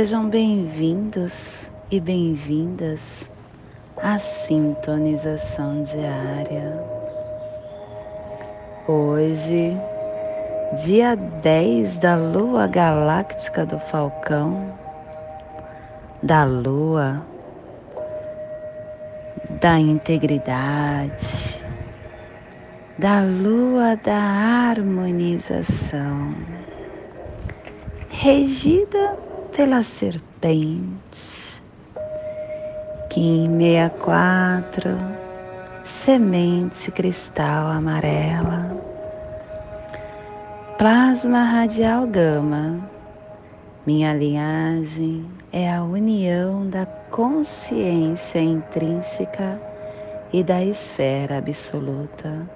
Sejam bem-vindos e bem-vindas à sintonização diária. Hoje, dia 10 da lua galáctica do Falcão, da lua da integridade, da lua da harmonização, regida pela serpente, Kim 64, semente cristal amarela Plasma radial gama. Minha linhagem é a união da consciência intrínseca e da esfera absoluta.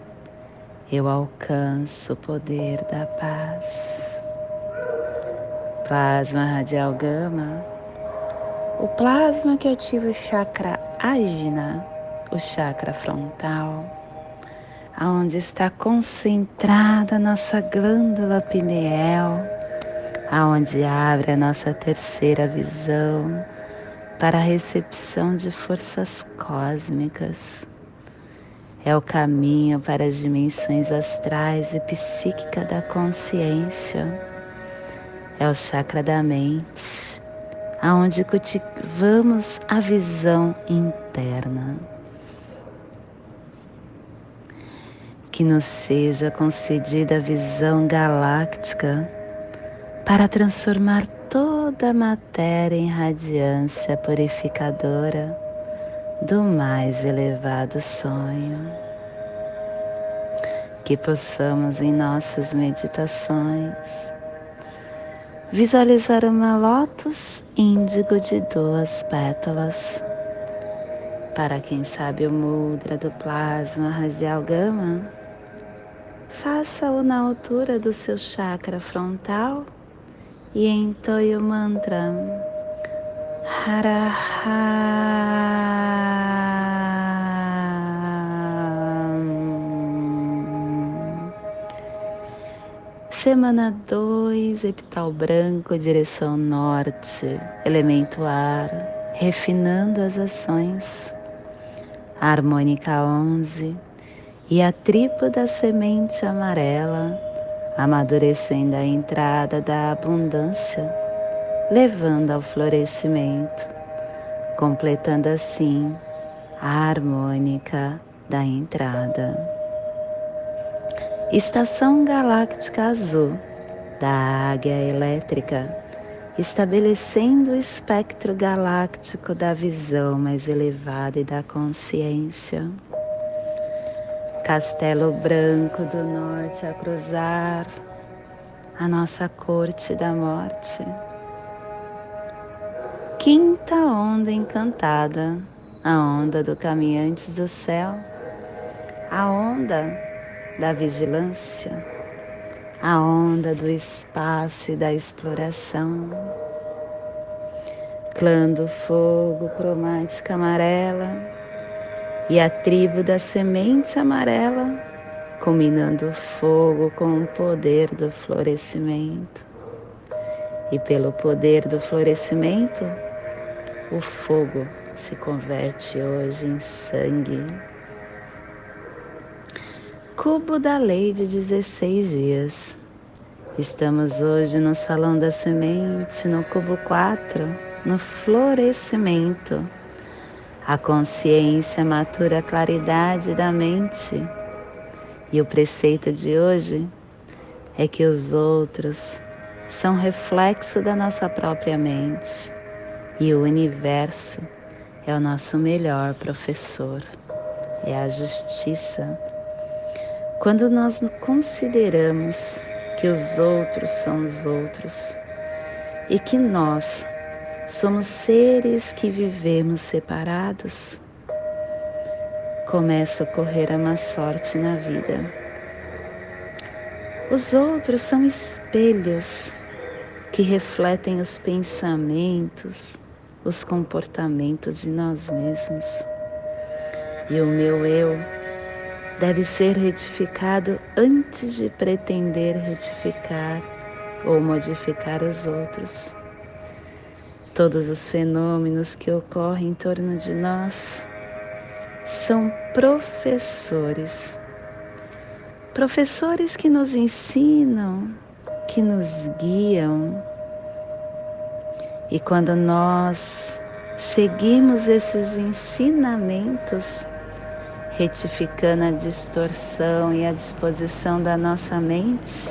Eu alcanço o poder da paz. Plasma radial gama. O plasma que ativa o chakra ágina, o chakra frontal aonde está concentrada a nossa glândula pineal, aonde abre a nossa terceira visão para a recepção de forças cósmicas. É o caminho para as dimensões astrais e psíquica da consciência. É o chakra da mente, aonde cultivamos a visão interna. que nos seja concedida a visão galáctica para transformar toda a matéria em radiância purificadora do mais elevado sonho. Que possamos em nossas meditações visualizar uma lótus índigo de duas pétalas. Para quem sabe o mudra do plasma radial gama, faça-o na altura do seu chakra frontal e entoie o mantra Haraha. Semana 2, epital branco, direção norte, elemento ar, refinando as ações. Harmônica 11, e a tripa da semente amarela, amadurecendo a entrada da abundância, levando ao florescimento, completando assim a harmônica da entrada. Estação Galáctica Azul da Águia Elétrica, estabelecendo o espectro galáctico da visão mais elevada e da consciência. Castelo Branco do Norte a cruzar a nossa corte da morte. Quinta onda encantada, a onda do caminhantes do céu, a onda da vigilância, a onda do espaço e da exploração. Clã do fogo, cromática amarela, e a tribo da semente amarela, combinando o fogo com o poder do florescimento. E pelo poder do florescimento, o fogo se converte hoje em sangue. Cubo da lei de 16 dias. Estamos hoje no Salão da Semente, no cubo 4, no florescimento a consciência matura a claridade da mente. E o preceito de hoje é que os outros são reflexo da nossa própria mente e o universo é o nosso melhor professor, é a justiça. Quando nós consideramos que os outros são os outros e que nós Somos seres que vivemos separados. Começa a ocorrer a má sorte na vida. Os outros são espelhos que refletem os pensamentos, os comportamentos de nós mesmos. E o meu eu deve ser retificado antes de pretender retificar ou modificar os outros. Todos os fenômenos que ocorrem em torno de nós são professores. Professores que nos ensinam, que nos guiam. E quando nós seguimos esses ensinamentos, retificando a distorção e a disposição da nossa mente,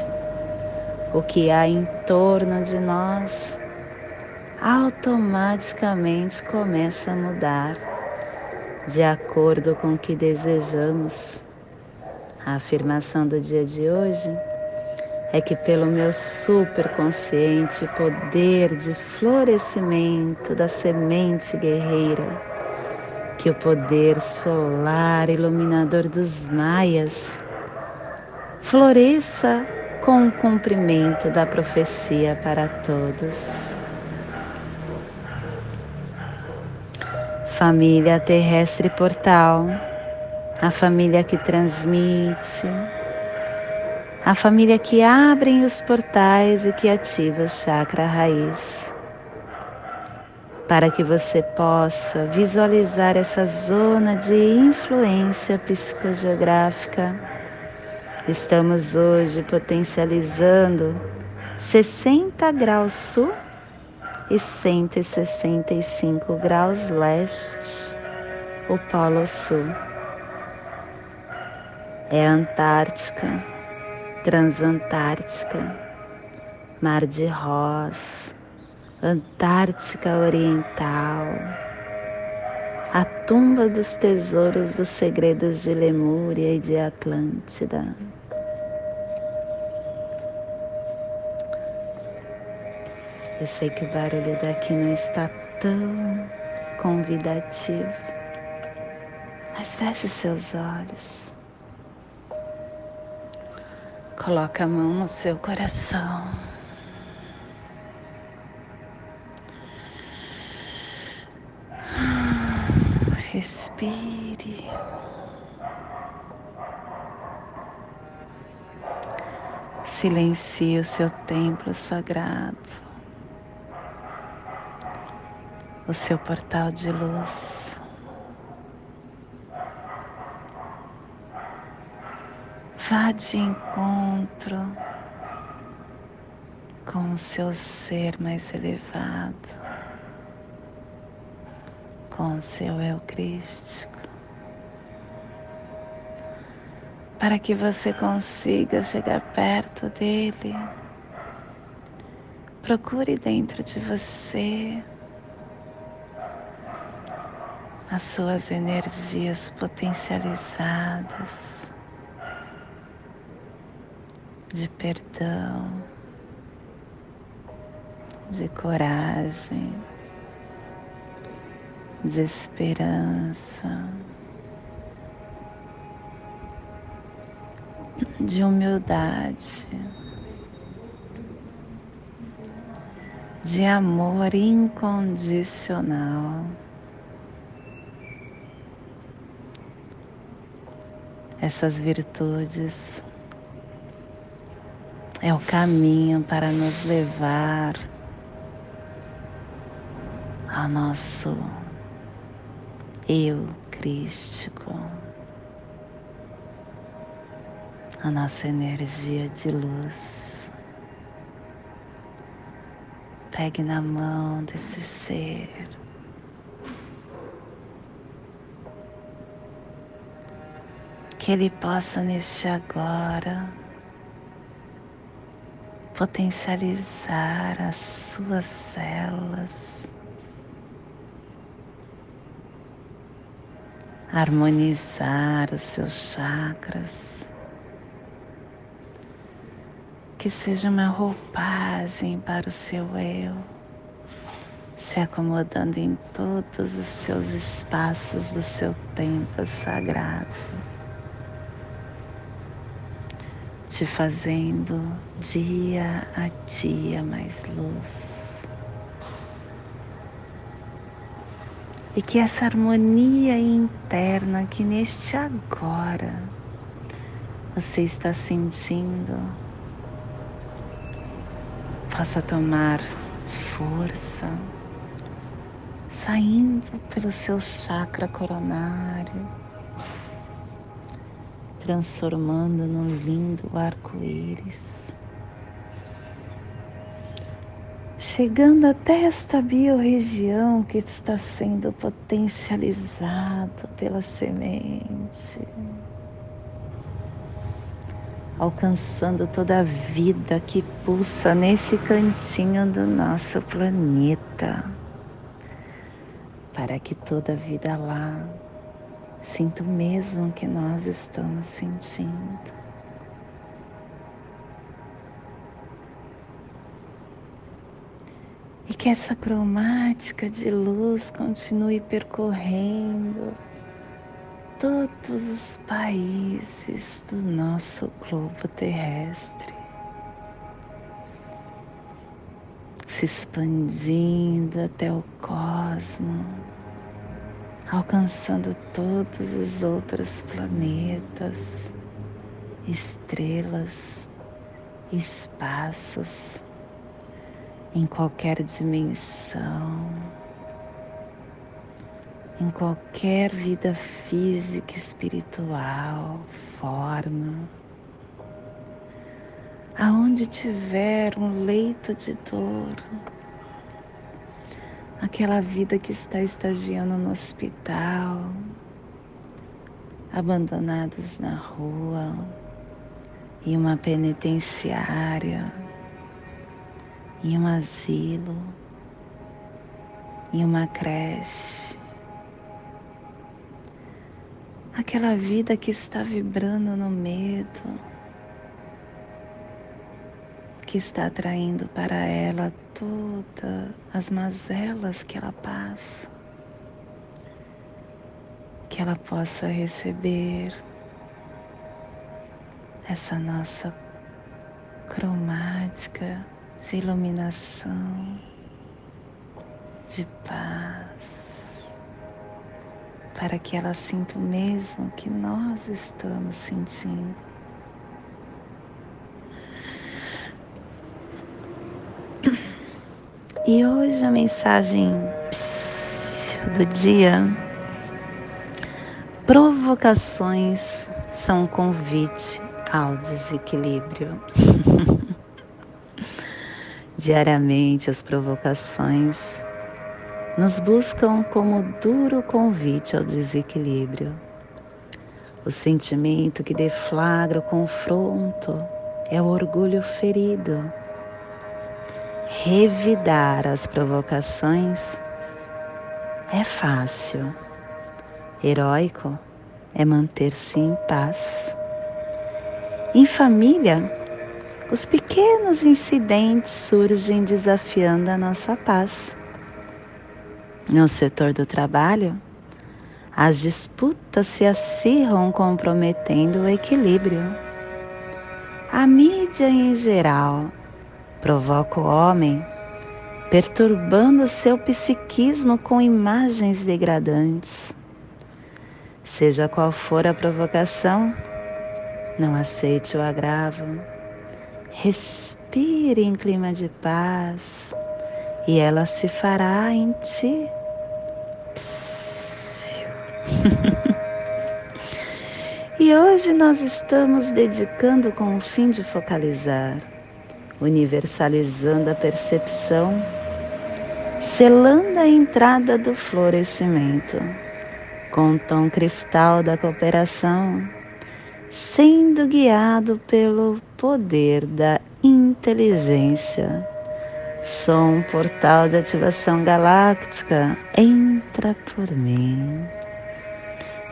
o que há em torno de nós automaticamente começa a mudar de acordo com o que desejamos. A afirmação do dia de hoje é que pelo meu superconsciente poder de florescimento da semente guerreira, que o poder solar iluminador dos maias floresça com o cumprimento da profecia para todos. Família terrestre portal, a família que transmite, a família que abre os portais e que ativa o chakra raiz. Para que você possa visualizar essa zona de influência psicogeográfica, estamos hoje potencializando 60 graus sul e 165 graus leste, o Polo Sul. É Antártica, Transantártica, Mar de Ross, Antártica Oriental, a tumba dos tesouros dos segredos de Lemúria e de Atlântida. Eu sei que o barulho daqui não está tão convidativo, mas feche seus olhos. Coloca a mão no seu coração. Respire. Silencie o seu templo sagrado. o seu portal de luz. Vá de encontro com o seu ser mais elevado, com o seu eu crístico, para que você consiga chegar perto dele. Procure dentro de você as suas energias potencializadas de perdão, de coragem, de esperança, de humildade, de amor incondicional. essas virtudes. É o caminho para nos levar ao nosso eu crístico, a nossa energia de luz. Pegue na mão desse ser. que Ele possa neste agora potencializar as suas células, harmonizar os seus chakras, que seja uma roupagem para o seu eu, se acomodando em todos os seus espaços do seu tempo sagrado te fazendo dia a dia mais luz. E que essa harmonia interna que neste agora você está sentindo possa tomar força, saindo pelo seu chakra coronário, transformando num lindo arco-íris. Chegando até esta biorregião que está sendo potencializada pela semente, alcançando toda a vida que pulsa nesse cantinho do nosso planeta, para que toda a vida lá sinta o mesmo que nós estamos sentindo. E que essa cromática de luz continue percorrendo todos os países do nosso globo terrestre, se expandindo até o cosmos, alcançando todos os outros planetas, estrelas, espaços em qualquer dimensão, em qualquer vida física, espiritual, forma, aonde tiver um leito de dor, aquela vida que está estagiando no hospital, abandonados na rua, em uma penitenciária em um asilo, em uma creche. Aquela vida que está vibrando no medo, que está atraindo para ela todas as mazelas que ela passa, que ela possa receber essa nossa cromática de iluminação, de paz, para que ela sinta o mesmo que nós estamos sentindo. E hoje a mensagem do dia: provocações são um convite ao desequilíbrio. Diariamente as provocações nos buscam como duro convite ao desequilíbrio. O sentimento que deflagra o confronto é o orgulho ferido. Revidar as provocações é fácil. Heróico é manter-se em paz. Em família, os pequenos incidentes surgem desafiando a nossa paz. No setor do trabalho, as disputas se acirram comprometendo o equilíbrio. A mídia em geral provoca o homem, perturbando seu psiquismo com imagens degradantes. Seja qual for a provocação, não aceite o agravo Respire em clima de paz e ela se fará em ti. e hoje nós estamos dedicando com o fim de focalizar, universalizando a percepção, selando a entrada do florescimento com o tom cristal da cooperação sendo guiado pelo poder da inteligência. Sou um portal de ativação galáctica, entra por mim.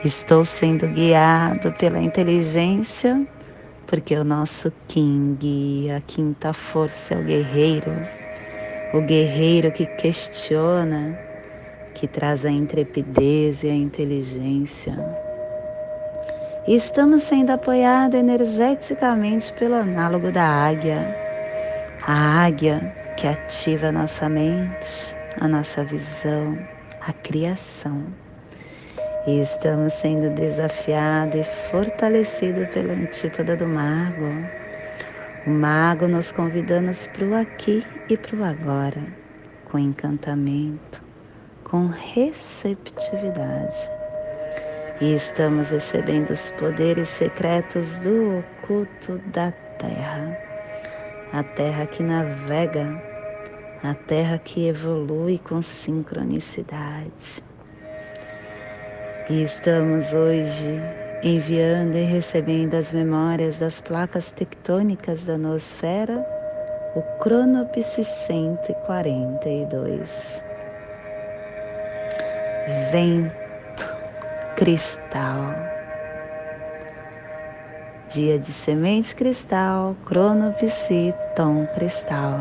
Estou sendo guiado pela inteligência, porque o nosso King, a quinta força, é o guerreiro. O guerreiro que questiona, que traz a intrepidez e a inteligência e estamos sendo apoiados energeticamente pelo análogo da águia. A águia que ativa a nossa mente, a nossa visão, a criação. E estamos sendo desafiados e fortalecidos pela antípoda do mago. O mago nos convidando para o aqui e para o agora, com encantamento, com receptividade. E estamos recebendo os poderes secretos do oculto da Terra. A Terra que navega, a Terra que evolui com sincronicidade e estamos hoje enviando e recebendo as memórias das placas tectônicas da nosfera, o Cronopsi 142. Vento cristal. Dia de semente cristal, cronopsi, tom cristal.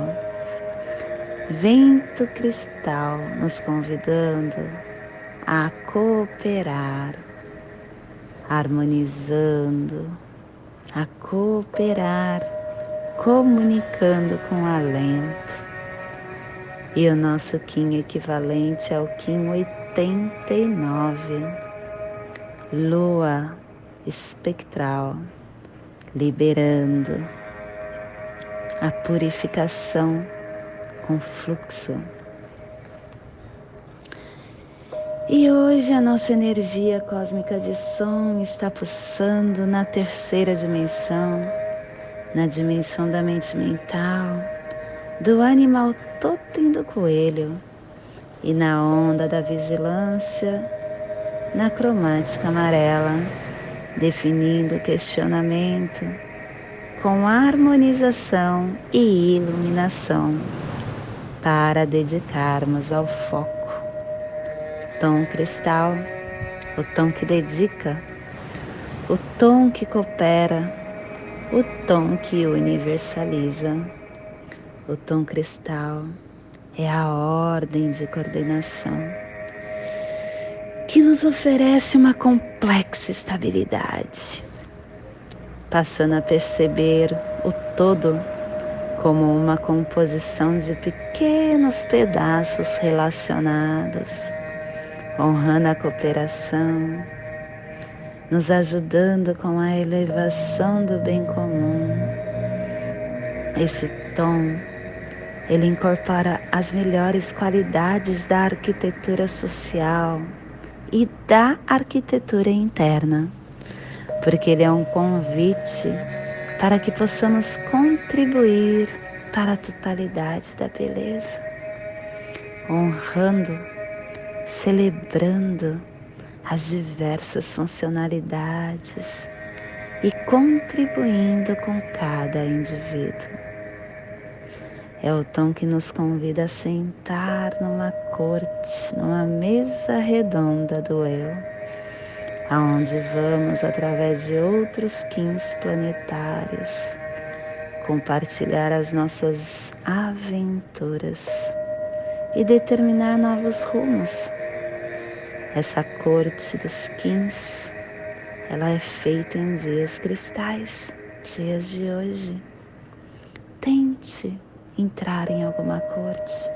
Vento cristal nos convidando a cooperar, harmonizando, a cooperar, comunicando com alento. E o nosso Kim equivalente ao Kim 89, lua espectral, liberando a purificação com fluxo. E hoje a nossa energia cósmica de som está pulsando na terceira dimensão, na dimensão da mente mental, do animal totem do coelho e na onda da vigilância, na cromática amarela, definindo o questionamento com harmonização e iluminação para dedicarmos ao foco tom cristal, o tom que dedica, o tom que coopera, o tom que universaliza. O tom cristal é a ordem de coordenação que nos oferece uma complexa estabilidade, passando a perceber o todo como uma composição de pequenos pedaços relacionados honrando a cooperação, nos ajudando com a elevação do bem comum. Esse tom, ele incorpora as melhores qualidades da arquitetura social da arquitetura interna, porque ele é um convite para que possamos contribuir para a totalidade da beleza, honrando celebrando as diversas funcionalidades e contribuindo com cada indivíduo. É o tom que nos convida a sentar numa corte, numa mesa redonda do eu, aonde vamos, através de outros 15 planetários, compartilhar as nossas aventuras e determinar novos rumos essa corte dos quins, ela é feita em dias cristais, dias de hoje. Tente entrar em alguma corte.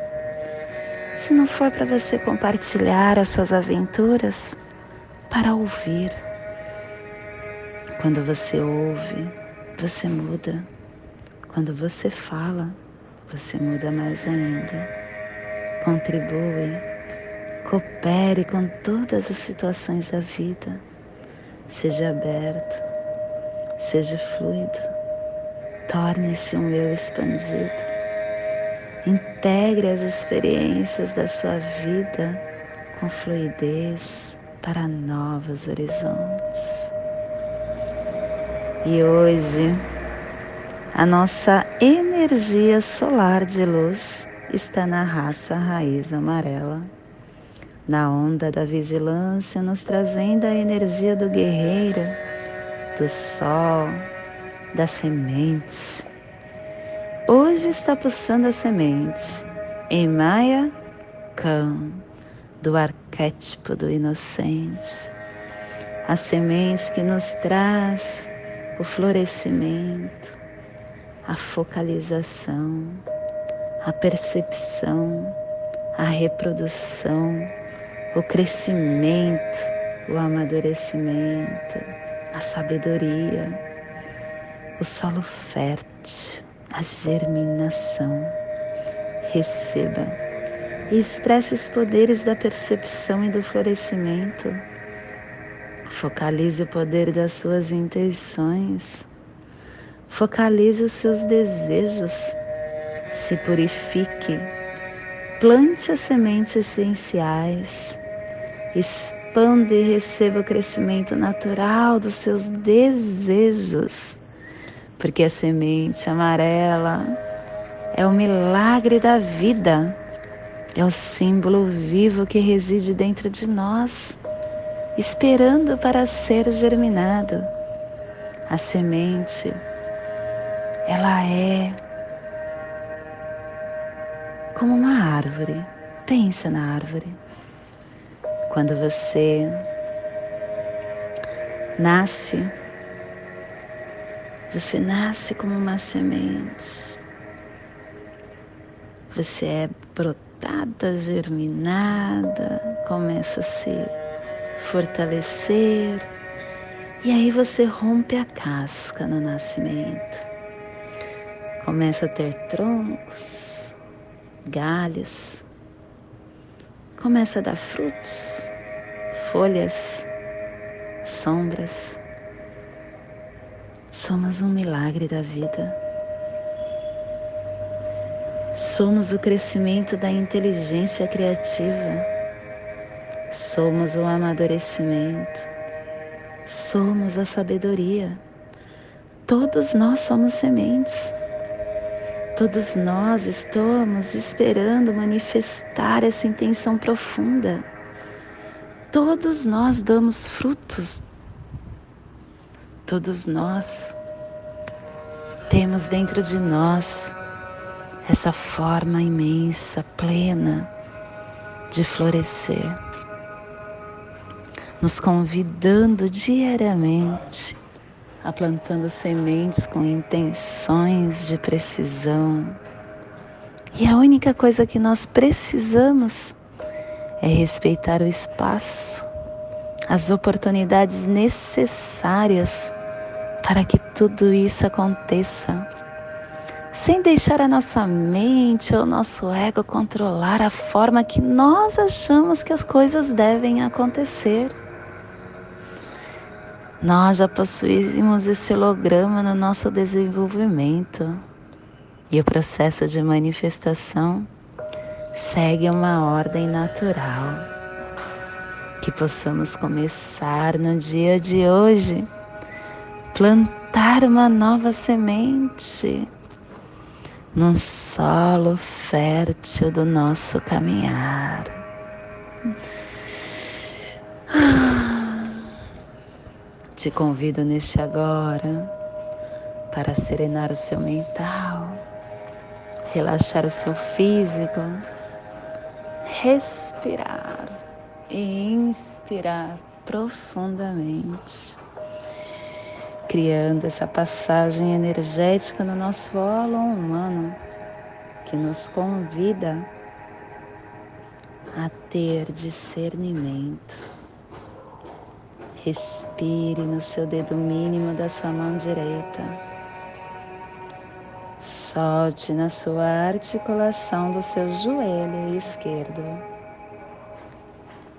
Se não for para você compartilhar as suas aventuras, para ouvir. Quando você ouve, você muda. Quando você fala, você muda mais ainda. Contribui Coopere com todas as situações da vida. Seja aberto, seja fluido. Torne-se um eu expandido. Integre as experiências da sua vida com fluidez para novos horizontes. E hoje, a nossa energia solar de luz está na raça raiz amarela na onda da vigilância, nos trazendo a energia do guerreiro, do sol, da semente. Hoje está pulsando a semente em Maya Khan, do arquétipo do inocente, a semente que nos traz o florescimento, a focalização, a percepção, a reprodução, o crescimento, o amadurecimento, a sabedoria, o solo fértil, a germinação. Receba e expresse os poderes da percepção e do florescimento. Focalize o poder das suas intenções. Focalize os seus desejos. Se purifique. Plante as sementes essenciais. Expanda e receba o crescimento natural dos seus desejos. Porque a semente amarela é o milagre da vida é o símbolo vivo que reside dentro de nós, esperando para ser germinado. A semente, ela é como uma árvore. Pensa na árvore. Quando você nasce, você nasce como uma semente. Você é brotada germinada, começa a se fortalecer. E aí você rompe a casca no nascimento. Começa a ter troncos, galhos. Começa a dar frutos, folhas, sombras. Somos um milagre da vida. Somos o crescimento da inteligência criativa. Somos o amadurecimento. Somos a sabedoria. Todos nós somos sementes. Todos nós estamos esperando manifestar essa intenção profunda. Todos nós damos frutos. Todos nós temos dentro de nós essa forma imensa, plena de florescer, nos convidando diariamente a plantando sementes com intenções de precisão. E a única coisa que nós precisamos é respeitar o espaço, as oportunidades necessárias para que tudo isso aconteça sem deixar a nossa mente ou nosso ego controlar a forma que nós achamos que as coisas devem acontecer. Nós já possuímos esse holograma no nosso desenvolvimento e o processo de manifestação segue uma ordem natural. Que possamos começar no dia de hoje, plantar uma nova semente num solo fértil do nosso caminhar. Te convido neste agora para serenar o seu mental, relaxar o seu físico, respirar e inspirar profundamente criando essa passagem energética no nosso holo humano que nos convida a ter discernimento. Respire no seu dedo mínimo da sua mão direita. Solte na sua articulação do seu joelho esquerdo.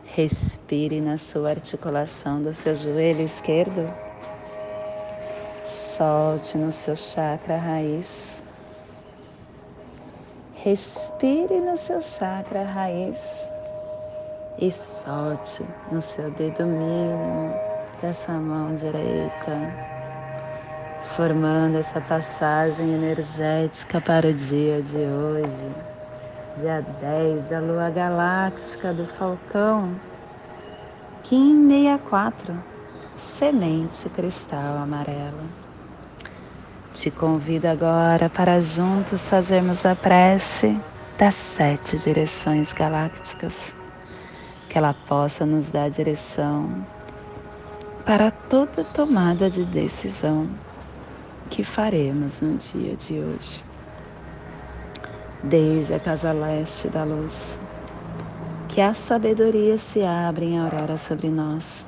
Respire na sua articulação do seu joelho esquerdo solte no seu chakra raiz. Respire no seu chakra raiz e solte no seu dedo mínimo dessa mão direita, formando essa passagem energética para o dia de hoje, dia 10 da lua galáctica do Falcão, Kim 64, semente cristal amarelo. Te convido agora para juntos fazermos a prece das sete direções galácticas, que ela possa nos dar direção para toda tomada de decisão que faremos no dia de hoje. Desde a casa leste da luz, que a sabedoria se abra em aurora sobre nós,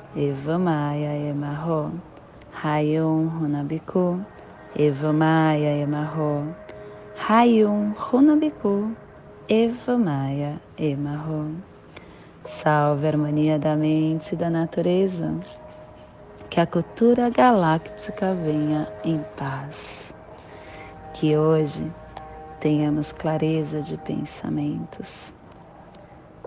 Eva Maia Emarro. Rayon Runabiku. Eva Maia Emarro, Rayum Runabiku, Eva Maia Emarro. Salve a harmonia da mente e da natureza, que a cultura galáctica venha em paz. Que hoje tenhamos clareza de pensamentos.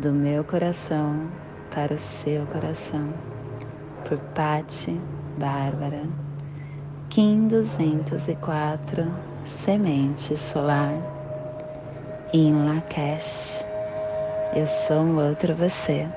do meu coração para o seu coração. Por Pati Bárbara. Kim 204 Semente Solar em Lakesh. Eu sou um outro você.